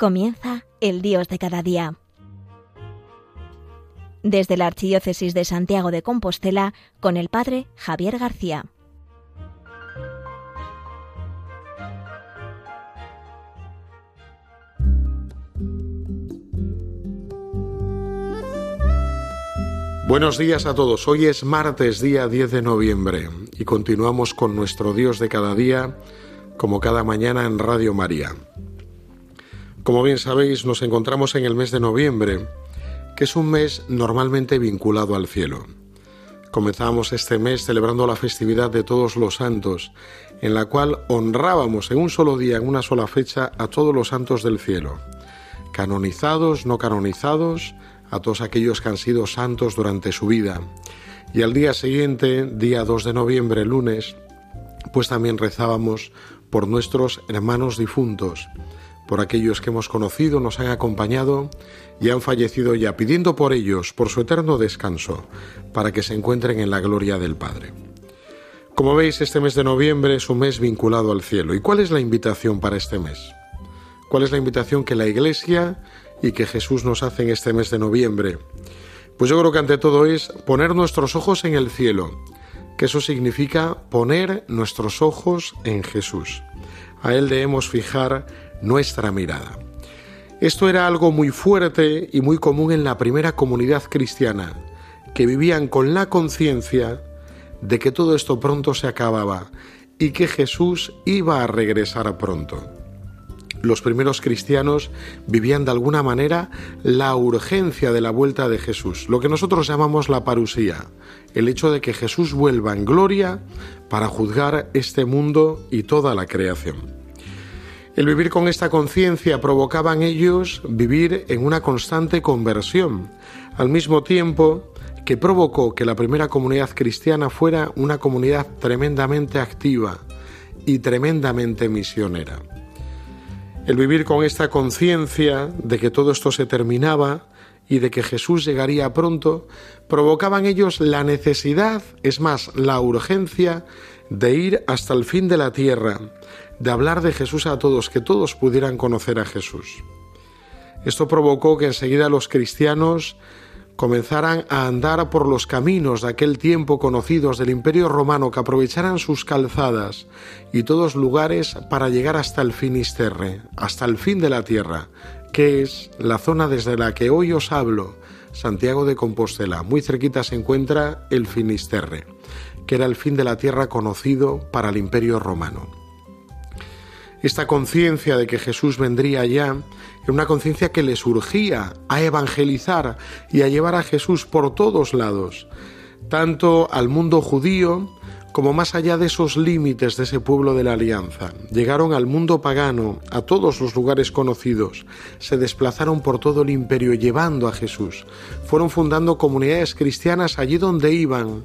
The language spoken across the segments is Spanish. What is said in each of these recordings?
Comienza el Dios de cada día. Desde la Archidiócesis de Santiago de Compostela, con el Padre Javier García. Buenos días a todos. Hoy es martes, día 10 de noviembre, y continuamos con nuestro Dios de cada día, como cada mañana en Radio María. Como bien sabéis, nos encontramos en el mes de noviembre, que es un mes normalmente vinculado al cielo. Comenzamos este mes celebrando la festividad de todos los santos, en la cual honrábamos en un solo día, en una sola fecha, a todos los santos del cielo, canonizados, no canonizados, a todos aquellos que han sido santos durante su vida. Y al día siguiente, día 2 de noviembre, lunes, pues también rezábamos por nuestros hermanos difuntos, por aquellos que hemos conocido, nos han acompañado y han fallecido ya, pidiendo por ellos, por su eterno descanso, para que se encuentren en la gloria del Padre. Como veis, este mes de noviembre es un mes vinculado al cielo. ¿Y cuál es la invitación para este mes? ¿Cuál es la invitación que la Iglesia y que Jesús nos hace en este mes de noviembre? Pues yo creo que ante todo es poner nuestros ojos en el cielo, que eso significa poner nuestros ojos en Jesús. A Él debemos fijar nuestra mirada. Esto era algo muy fuerte y muy común en la primera comunidad cristiana, que vivían con la conciencia de que todo esto pronto se acababa y que Jesús iba a regresar pronto. Los primeros cristianos vivían de alguna manera la urgencia de la vuelta de Jesús, lo que nosotros llamamos la parusía, el hecho de que Jesús vuelva en gloria para juzgar este mundo y toda la creación. El vivir con esta conciencia provocaba en ellos vivir en una constante conversión, al mismo tiempo que provocó que la primera comunidad cristiana fuera una comunidad tremendamente activa y tremendamente misionera. El vivir con esta conciencia de que todo esto se terminaba y de que Jesús llegaría pronto, provocaba en ellos la necesidad, es más, la urgencia de ir hasta el fin de la tierra, de hablar de Jesús a todos, que todos pudieran conocer a Jesús. Esto provocó que enseguida los cristianos comenzaran a andar por los caminos de aquel tiempo conocidos del Imperio Romano, que aprovecharan sus calzadas y todos lugares para llegar hasta el Finisterre, hasta el fin de la tierra, que es la zona desde la que hoy os hablo, Santiago de Compostela. Muy cerquita se encuentra el Finisterre, que era el fin de la tierra conocido para el Imperio Romano. Esta conciencia de que Jesús vendría ya era una conciencia que le surgía a evangelizar y a llevar a Jesús por todos lados, tanto al mundo judío como más allá de esos límites de ese pueblo de la alianza. Llegaron al mundo pagano, a todos los lugares conocidos, se desplazaron por todo el imperio llevando a Jesús, fueron fundando comunidades cristianas allí donde iban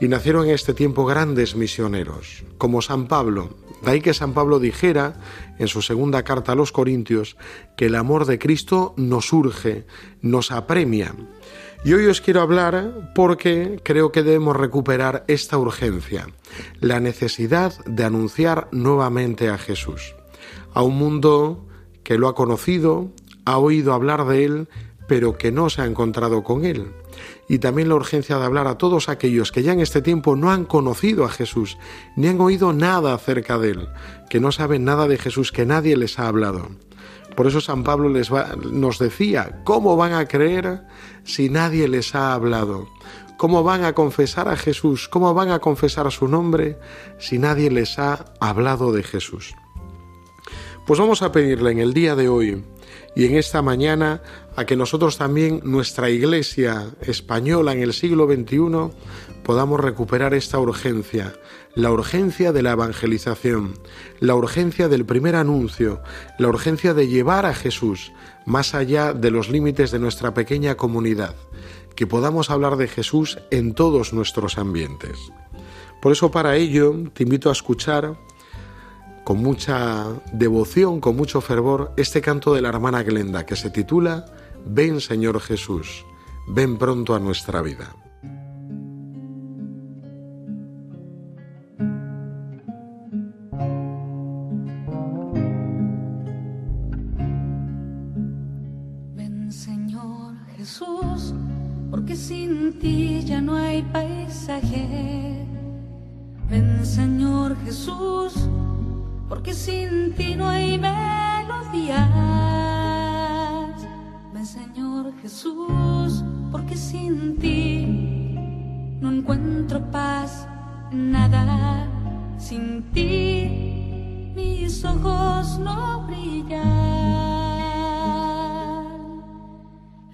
y nacieron en este tiempo grandes misioneros, como San Pablo, de ahí que San Pablo dijera en su segunda carta a los Corintios que el amor de Cristo nos urge, nos apremia. Y hoy os quiero hablar porque creo que debemos recuperar esta urgencia, la necesidad de anunciar nuevamente a Jesús, a un mundo que lo ha conocido, ha oído hablar de él, pero que no se ha encontrado con él y también la urgencia de hablar a todos aquellos que ya en este tiempo no han conocido a Jesús, ni han oído nada acerca de él, que no saben nada de Jesús, que nadie les ha hablado. Por eso San Pablo les nos decía, ¿cómo van a creer si nadie les ha hablado? ¿Cómo van a confesar a Jesús? ¿Cómo van a confesar su nombre si nadie les ha hablado de Jesús? Pues vamos a pedirle en el día de hoy y en esta mañana a que nosotros también, nuestra Iglesia española en el siglo XXI, podamos recuperar esta urgencia, la urgencia de la evangelización, la urgencia del primer anuncio, la urgencia de llevar a Jesús más allá de los límites de nuestra pequeña comunidad, que podamos hablar de Jesús en todos nuestros ambientes. Por eso para ello te invito a escuchar con mucha devoción, con mucho fervor, este canto de la hermana Glenda que se titula Ven Señor Jesús, ven pronto a nuestra vida.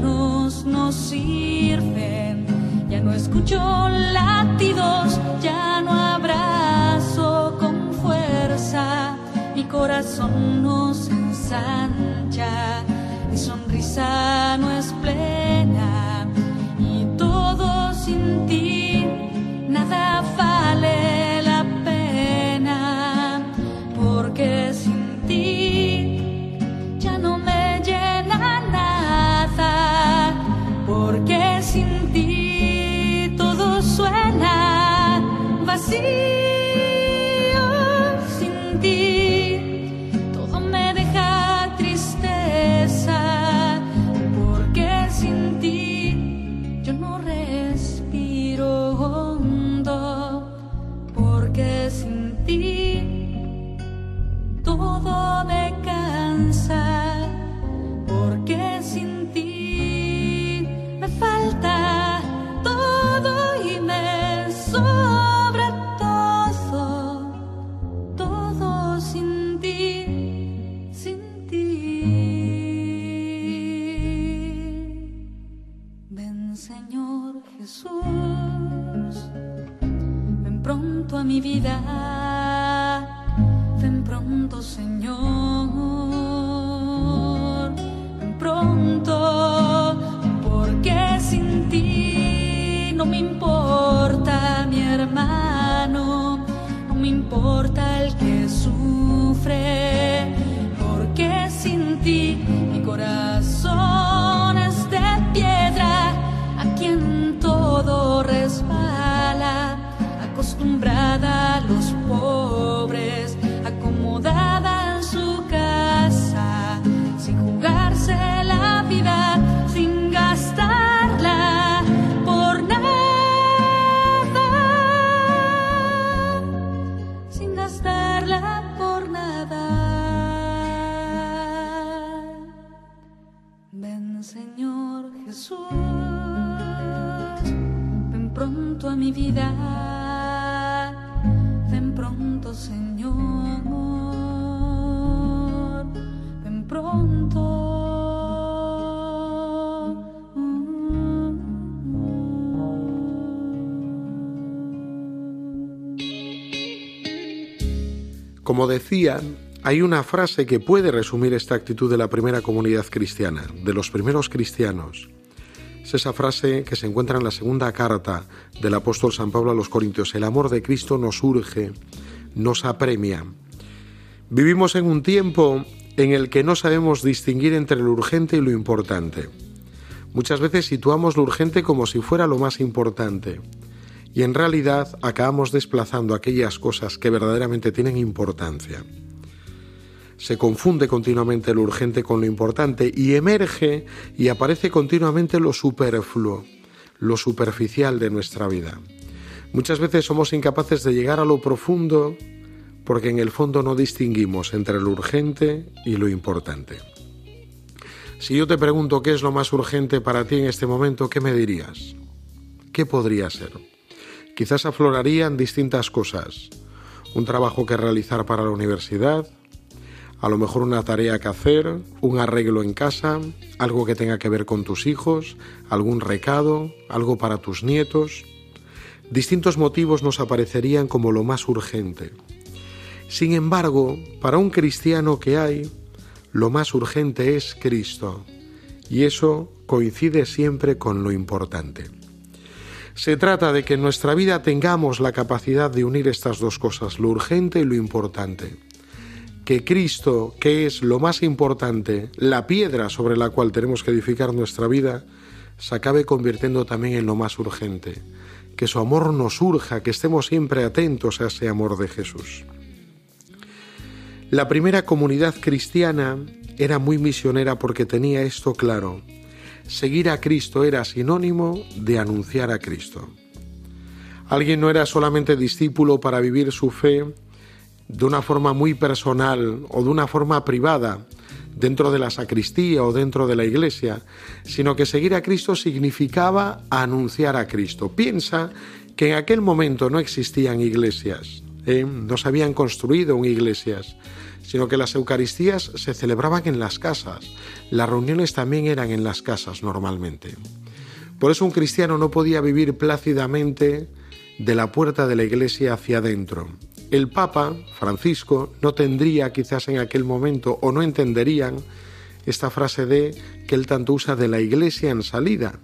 manos no sirven, ya no escucho latidos, ya no abrazo con fuerza, mi corazón no se deslumbrada Como decía, hay una frase que puede resumir esta actitud de la primera comunidad cristiana, de los primeros cristianos. Es esa frase que se encuentra en la segunda carta del apóstol San Pablo a los Corintios. El amor de Cristo nos urge, nos apremia. Vivimos en un tiempo en el que no sabemos distinguir entre lo urgente y lo importante. Muchas veces situamos lo urgente como si fuera lo más importante y en realidad acabamos desplazando aquellas cosas que verdaderamente tienen importancia. Se confunde continuamente lo urgente con lo importante y emerge y aparece continuamente lo superfluo, lo superficial de nuestra vida. Muchas veces somos incapaces de llegar a lo profundo porque en el fondo no distinguimos entre lo urgente y lo importante. Si yo te pregunto qué es lo más urgente para ti en este momento, ¿qué me dirías? ¿Qué podría ser? Quizás aflorarían distintas cosas. Un trabajo que realizar para la universidad, a lo mejor una tarea que hacer, un arreglo en casa, algo que tenga que ver con tus hijos, algún recado, algo para tus nietos. distintos motivos nos aparecerían como lo más urgente. Sin embargo, para un cristiano que hay, lo más urgente es Cristo, y eso coincide siempre con lo importante. Se trata de que en nuestra vida tengamos la capacidad de unir estas dos cosas, lo urgente y lo importante. Que Cristo, que es lo más importante, la piedra sobre la cual tenemos que edificar nuestra vida, se acabe convirtiendo también en lo más urgente. Que su amor nos urja, que estemos siempre atentos a ese amor de Jesús. La primera comunidad cristiana era muy misionera porque tenía esto claro. Seguir a Cristo era sinónimo de anunciar a Cristo. Alguien no era solamente discípulo para vivir su fe de una forma muy personal o de una forma privada, dentro de la sacristía o dentro de la iglesia, sino que seguir a Cristo significaba anunciar a Cristo. Piensa que en aquel momento no existían iglesias, ¿eh? no se habían construido iglesias, sino que las Eucaristías se celebraban en las casas, las reuniones también eran en las casas normalmente. Por eso un cristiano no podía vivir plácidamente de la puerta de la iglesia hacia adentro, el Papa, Francisco, no tendría quizás en aquel momento o no entenderían esta frase de que él tanto usa de la iglesia en salida.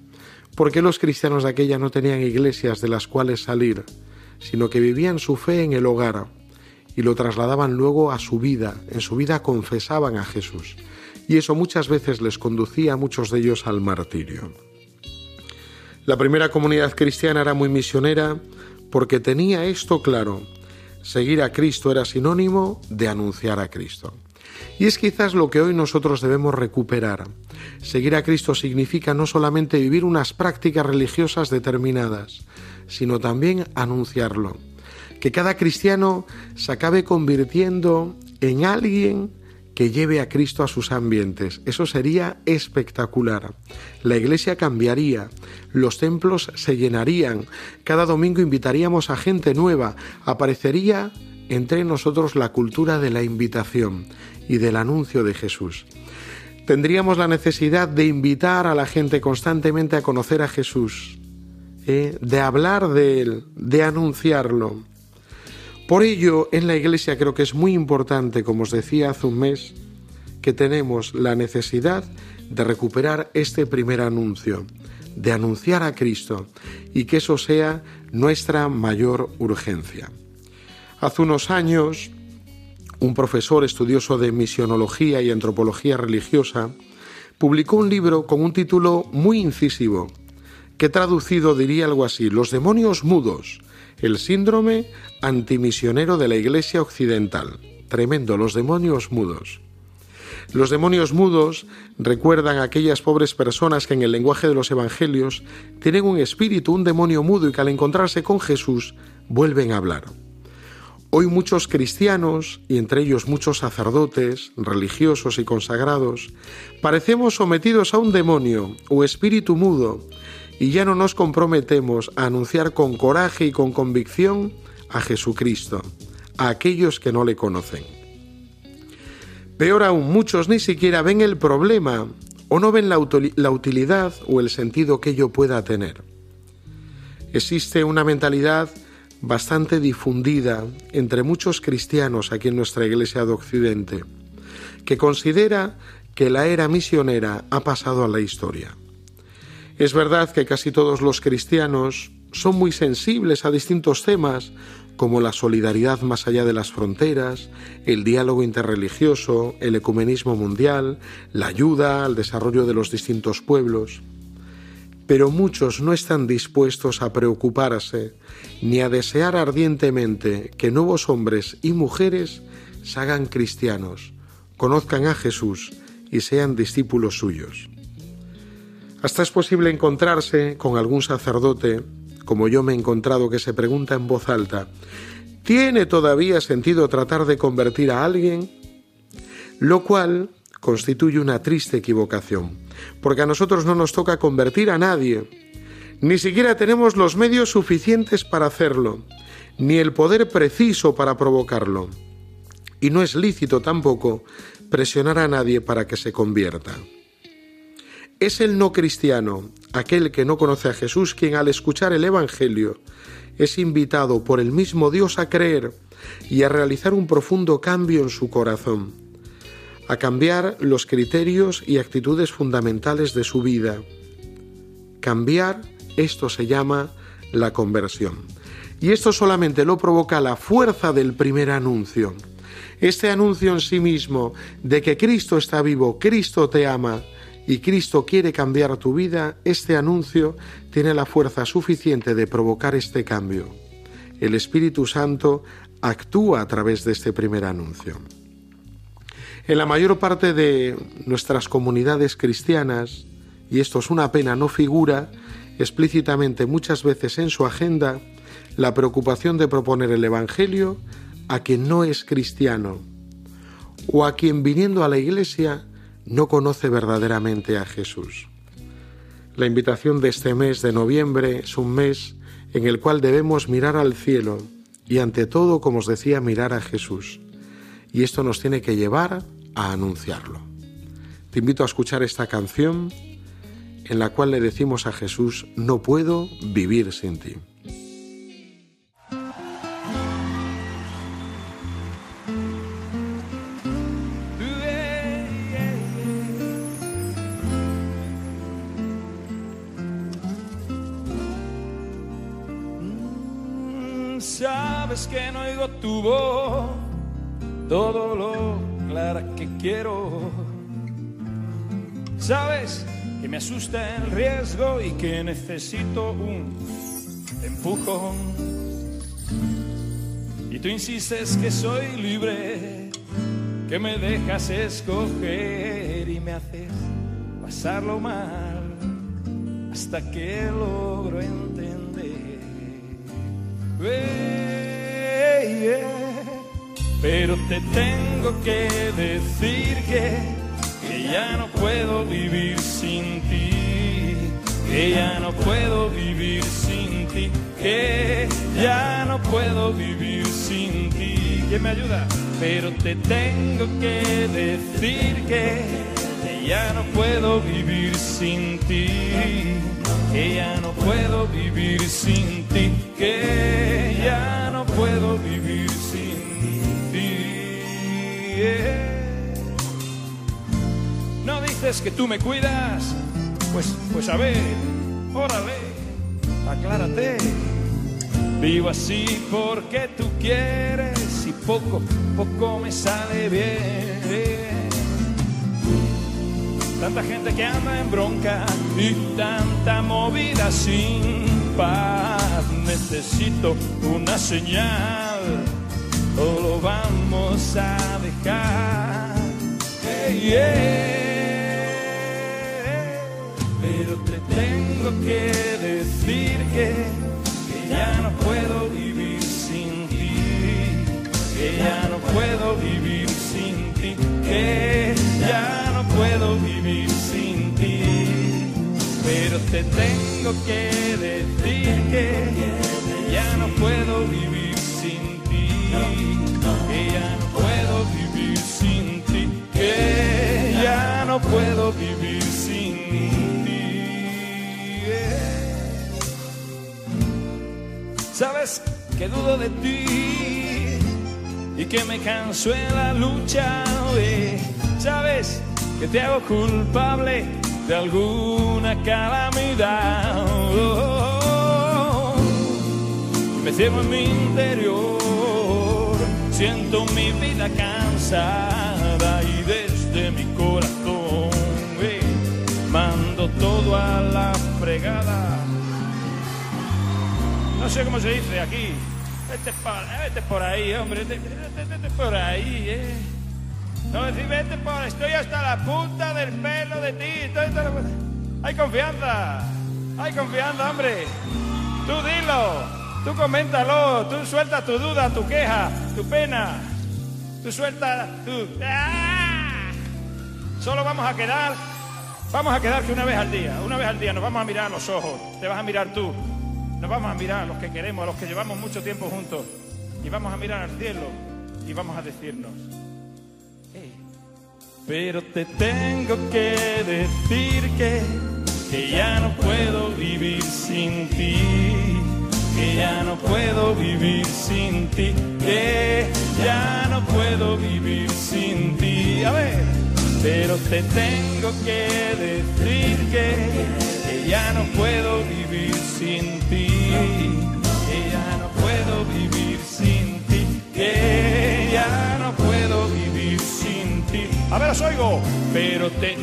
porque los cristianos de aquella no tenían iglesias de las cuales salir, sino que vivían su fe en el hogar y lo trasladaban luego a su vida, en su vida confesaban a Jesús. Y eso muchas veces les conducía a muchos de ellos al martirio. La primera comunidad cristiana era muy misionera porque tenía esto claro, Seguir a Cristo era sinónimo de anunciar a Cristo. Y es quizás lo que hoy nosotros debemos recuperar. Seguir a Cristo significa no solamente vivir unas prácticas religiosas determinadas, sino también anunciarlo. Que cada cristiano se acabe convirtiendo en alguien que lleve a Cristo a sus ambientes. Eso sería espectacular. La iglesia cambiaría, los templos se llenarían, cada domingo invitaríamos a gente nueva, aparecería entre nosotros la cultura de la invitación y del anuncio de Jesús. Tendríamos la necesidad de invitar a la gente constantemente a conocer a Jesús, ¿eh? de hablar de Él, de anunciarlo. Por ello, en la Iglesia creo que es muy importante, como os decía hace un mes, que tenemos la necesidad de recuperar este primer anuncio, de anunciar a Cristo y que eso sea nuestra mayor urgencia. Hace unos años, un profesor estudioso de misionología y antropología religiosa publicó un libro con un título muy incisivo, que traducido diría algo así, Los demonios mudos, el síndrome antimisionero de la Iglesia Occidental. Tremendo, los demonios mudos. Los demonios mudos recuerdan a aquellas pobres personas que en el lenguaje de los evangelios tienen un espíritu, un demonio mudo y que al encontrarse con Jesús vuelven a hablar. Hoy muchos cristianos, y entre ellos muchos sacerdotes, religiosos y consagrados, parecemos sometidos a un demonio o espíritu mudo y ya no nos comprometemos a anunciar con coraje y con convicción a Jesucristo, a aquellos que no le conocen. Peor aún, muchos ni siquiera ven el problema o no ven la, utilidad o el sentido que ello pueda tener. Existe una mentalidad bastante difundida entre muchos cristianos aquí en nuestra Iglesia de Occidente, que considera que la era misionera ha pasado a la historia. Es verdad que casi todos los cristianos son muy sensibles a distintos temas como la solidaridad más allá de las fronteras, el diálogo interreligioso, el ecumenismo mundial, la ayuda al desarrollo de los distintos pueblos. Pero muchos no están dispuestos a preocuparse ni a desear ardientemente que nuevos hombres y mujeres se hagan cristianos, conozcan a Jesús y sean discípulos suyos. Hasta es posible encontrarse con algún sacerdote, como yo me he encontrado, que se pregunta en voz alta, ¿tiene todavía sentido tratar de convertir a alguien? Lo cual constituye una triste equivocación, porque a nosotros no nos toca convertir a nadie, ni siquiera tenemos los medios suficientes para hacerlo, ni el poder preciso para provocarlo. Y no es lícito tampoco presionar a nadie para que se convierta. Es el no cristiano, aquel que no conoce a Jesús, quien al escuchar el Evangelio es invitado por el mismo Dios a creer y a realizar un profundo cambio en su corazón, a cambiar los criterios y actitudes fundamentales de su vida. Cambiar, esto se llama la conversión. Y esto solamente lo provoca la fuerza del primer anuncio. Este anuncio en sí mismo de que Cristo está vivo, Cristo te ama y Cristo quiere cambiar tu vida, este anuncio tiene la fuerza suficiente de provocar este cambio. El Espíritu Santo actúa a través de este primer anuncio. En la mayor parte de nuestras comunidades cristianas, y esto es una pena, no figura explícitamente muchas veces en su agenda la preocupación de proponer el Evangelio a quien no es cristiano o a quien viniendo a la iglesia no conoce verdaderamente a Jesús. La invitación de este mes de noviembre es un mes en el cual debemos mirar al cielo y ante todo, como os decía, mirar a Jesús. Y esto nos tiene que llevar a anunciarlo. Te invito a escuchar esta canción en la cual le decimos a Jesús, no puedo vivir sin ti. Sabes que no oigo tu voz, todo lo clara que quiero. Sabes que me asusta el riesgo y que necesito un empujón. Y tú insistes que soy libre, que me dejas escoger y me haces pasarlo mal hasta que logro entender. Pero te tengo que decir que que ya no puedo vivir sin ti, que ya no puedo vivir sin ti, que ya no puedo vivir sin ti. ¿Quién me ayuda? Pero te tengo que decir que, que ya no puedo vivir sin ti, que ya no puedo vivir sin ti, que ya no puedo vivir sin ti. No dices que tú me cuidas, pues, pues a ver, órale, aclárate. Vivo así porque tú quieres y poco, poco me sale bien. Tanta gente que anda en bronca y tanta movida sin paz. Necesito una señal o lo vamos a dejar. Pero te tengo que decir que, que ya no puedo vivir sin ti, que ya no puedo vivir sin ti, que ya no puedo vivir te tengo que decir que, ya no puedo vivir sin ti, que ya no puedo vivir sin ti, que ya no puedo vivir sin ti. Sabes que dudo de ti y que me canso en la lucha. Sabes que te hago culpable de alguna calamidad. me ciego en mi interior, siento mi vida cansada y desde mi corazón mando todo a la fregada no sé cómo se dice aquí. Vete por, por ahí, hombre, vete, por ahí, ¿eh? No decir, vete por, estoy hasta la punta del pelo de ti. Hay confianza, hay confianza, hombre. Tú dilo, tú coméntalo, tú suelta tu duda, tu queja, tu pena. Tú suelta tu... ¡Ah! Solo vamos a quedar, vamos a quedar que una vez al día, una vez al día nos vamos a mirar a los ojos, te vas a mirar tú. Nos vamos a mirar a los que queremos, a los que llevamos mucho tiempo juntos, y vamos a mirar al cielo y vamos a decirnos, pero te tengo que decir que, que ya no puedo vivir sin ti, que ya no puedo vivir sin ti, que ya no puedo vivir sin ti. A ver, pero te tengo que decir que, que ya no puedo vivir sin ti, que ya no puedo vivir sin ti, que ya no puedo vivir sin ti. A ver, os oigo, pero te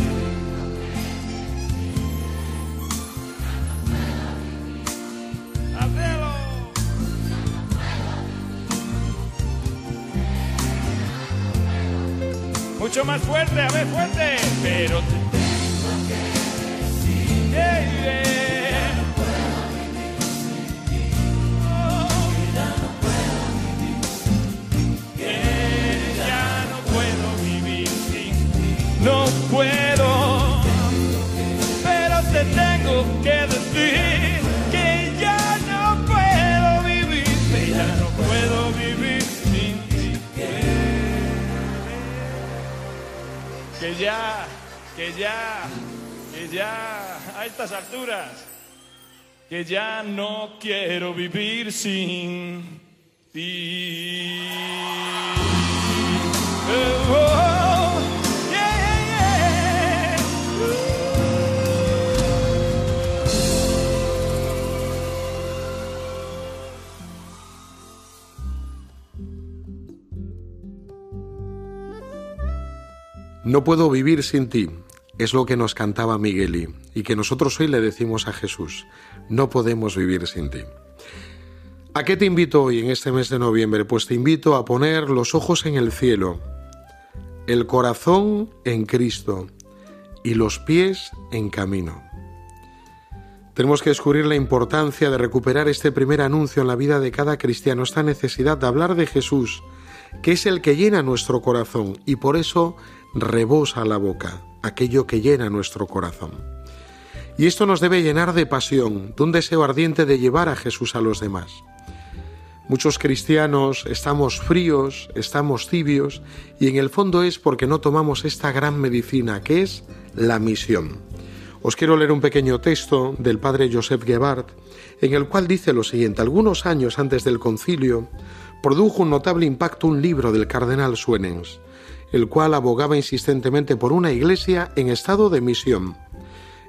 Mucho más fuerte, a ver, fuerte. Pero te. Que ya, que ya, que ya, a estas alturas, que ya no quiero vivir sin ti. Oh, oh, No puedo vivir sin ti, es lo que nos cantaba Migueli y que nosotros hoy le decimos a Jesús, no podemos vivir sin ti. ¿A qué te invito hoy en este mes de noviembre? Pues te invito a poner los ojos en el cielo, el corazón en Cristo y los pies en camino. Tenemos que descubrir la importancia de recuperar este primer anuncio en la vida de cada cristiano, esta necesidad de hablar de Jesús, que es el que llena nuestro corazón y por eso rebosa la boca, aquello que llena nuestro corazón. Y esto nos debe llenar de pasión, de un deseo ardiente de llevar a Jesús a los demás. Muchos cristianos estamos fríos, estamos tibios, y en el fondo es porque no tomamos esta gran medicina que es la misión. Os quiero leer un pequeño texto del padre Joseph Gebhardt, en el cual dice lo siguiente: Algunos años antes del concilio, produjo un notable impacto un libro del cardenal Suenens, el cual abogaba insistentemente por una iglesia en estado de misión.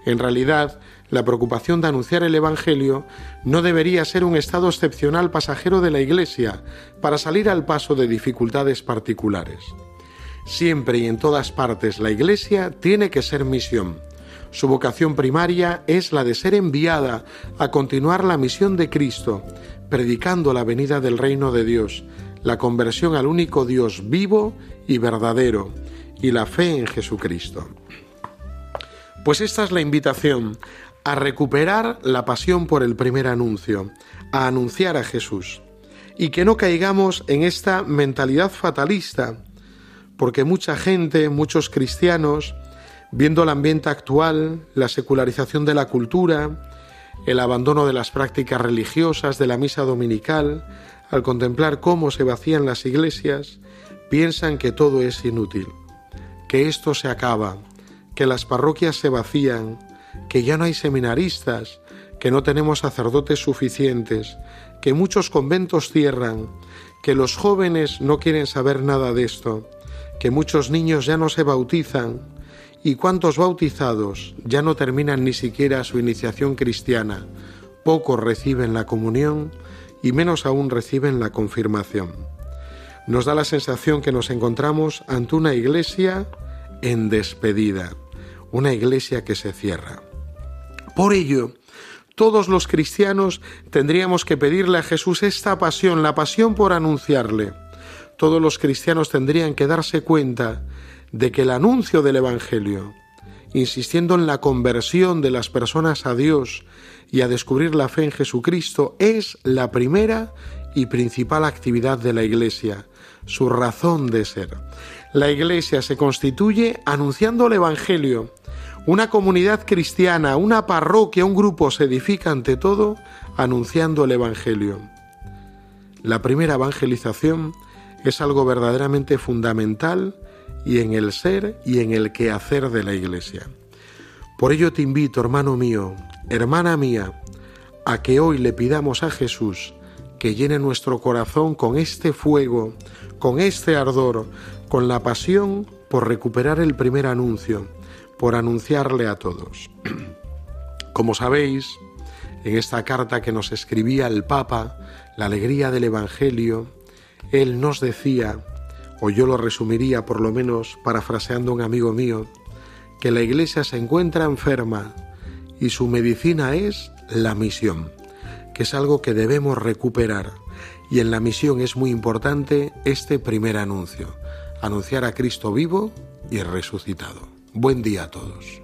En realidad, la preocupación de anunciar el Evangelio no debería ser un estado excepcional pasajero de la Iglesia para salir al paso de dificultades particulares. Siempre y en todas partes la Iglesia tiene que ser misión. Su vocación primaria es la de ser enviada a continuar la misión de Cristo, predicando la venida del reino de Dios, la conversión al único Dios vivo y verdadero, y la fe en Jesucristo. Pues esta es la invitación a recuperar la pasión por el primer anuncio, a anunciar a Jesús, y que no caigamos en esta mentalidad fatalista, porque mucha gente, muchos cristianos, viendo el ambiente actual, la secularización de la cultura, el abandono de las prácticas religiosas, de la misa dominical, al contemplar cómo se vacían las iglesias, piensan que todo es inútil, que esto se acaba, que las parroquias se vacían, que ya no hay seminaristas, que no tenemos sacerdotes suficientes, que muchos conventos cierran, que los jóvenes no quieren saber nada de esto, que muchos niños ya no se bautizan y cuántos bautizados ya no terminan ni siquiera su iniciación cristiana, pocos reciben la comunión y menos aún reciben la confirmación. Nos da la sensación que nos encontramos ante una iglesia en despedida, una iglesia que se cierra. Por ello, todos los cristianos tendríamos que pedirle a Jesús esta pasión, la pasión por anunciarle. Todos los cristianos tendrían que darse cuenta de que el anuncio del Evangelio, insistiendo en la conversión de las personas a Dios y a descubrir la fe en Jesucristo, es la primera y principal actividad de la Iglesia, su razón de ser. La Iglesia se constituye anunciando el Evangelio. Una comunidad cristiana, una parroquia, un grupo se edifica ante todo anunciando el Evangelio. La primera evangelización es algo verdaderamente fundamental y en el ser y en el quehacer de la Iglesia. Por ello te invito, hermano mío, hermana mía, a que hoy le pidamos a Jesús que llene nuestro corazón con este fuego, con este ardor, con la pasión por recuperar el primer anuncio, por anunciarle a todos. Como sabéis, en esta carta que nos escribía el Papa, la alegría del Evangelio, él nos decía, o yo lo resumiría por lo menos parafraseando a un amigo mío, que la Iglesia se encuentra enferma y su medicina es la misión, que es algo que debemos recuperar. Y en la misión es muy importante este primer anuncio, anunciar a Cristo vivo y resucitado. Buen día a todos.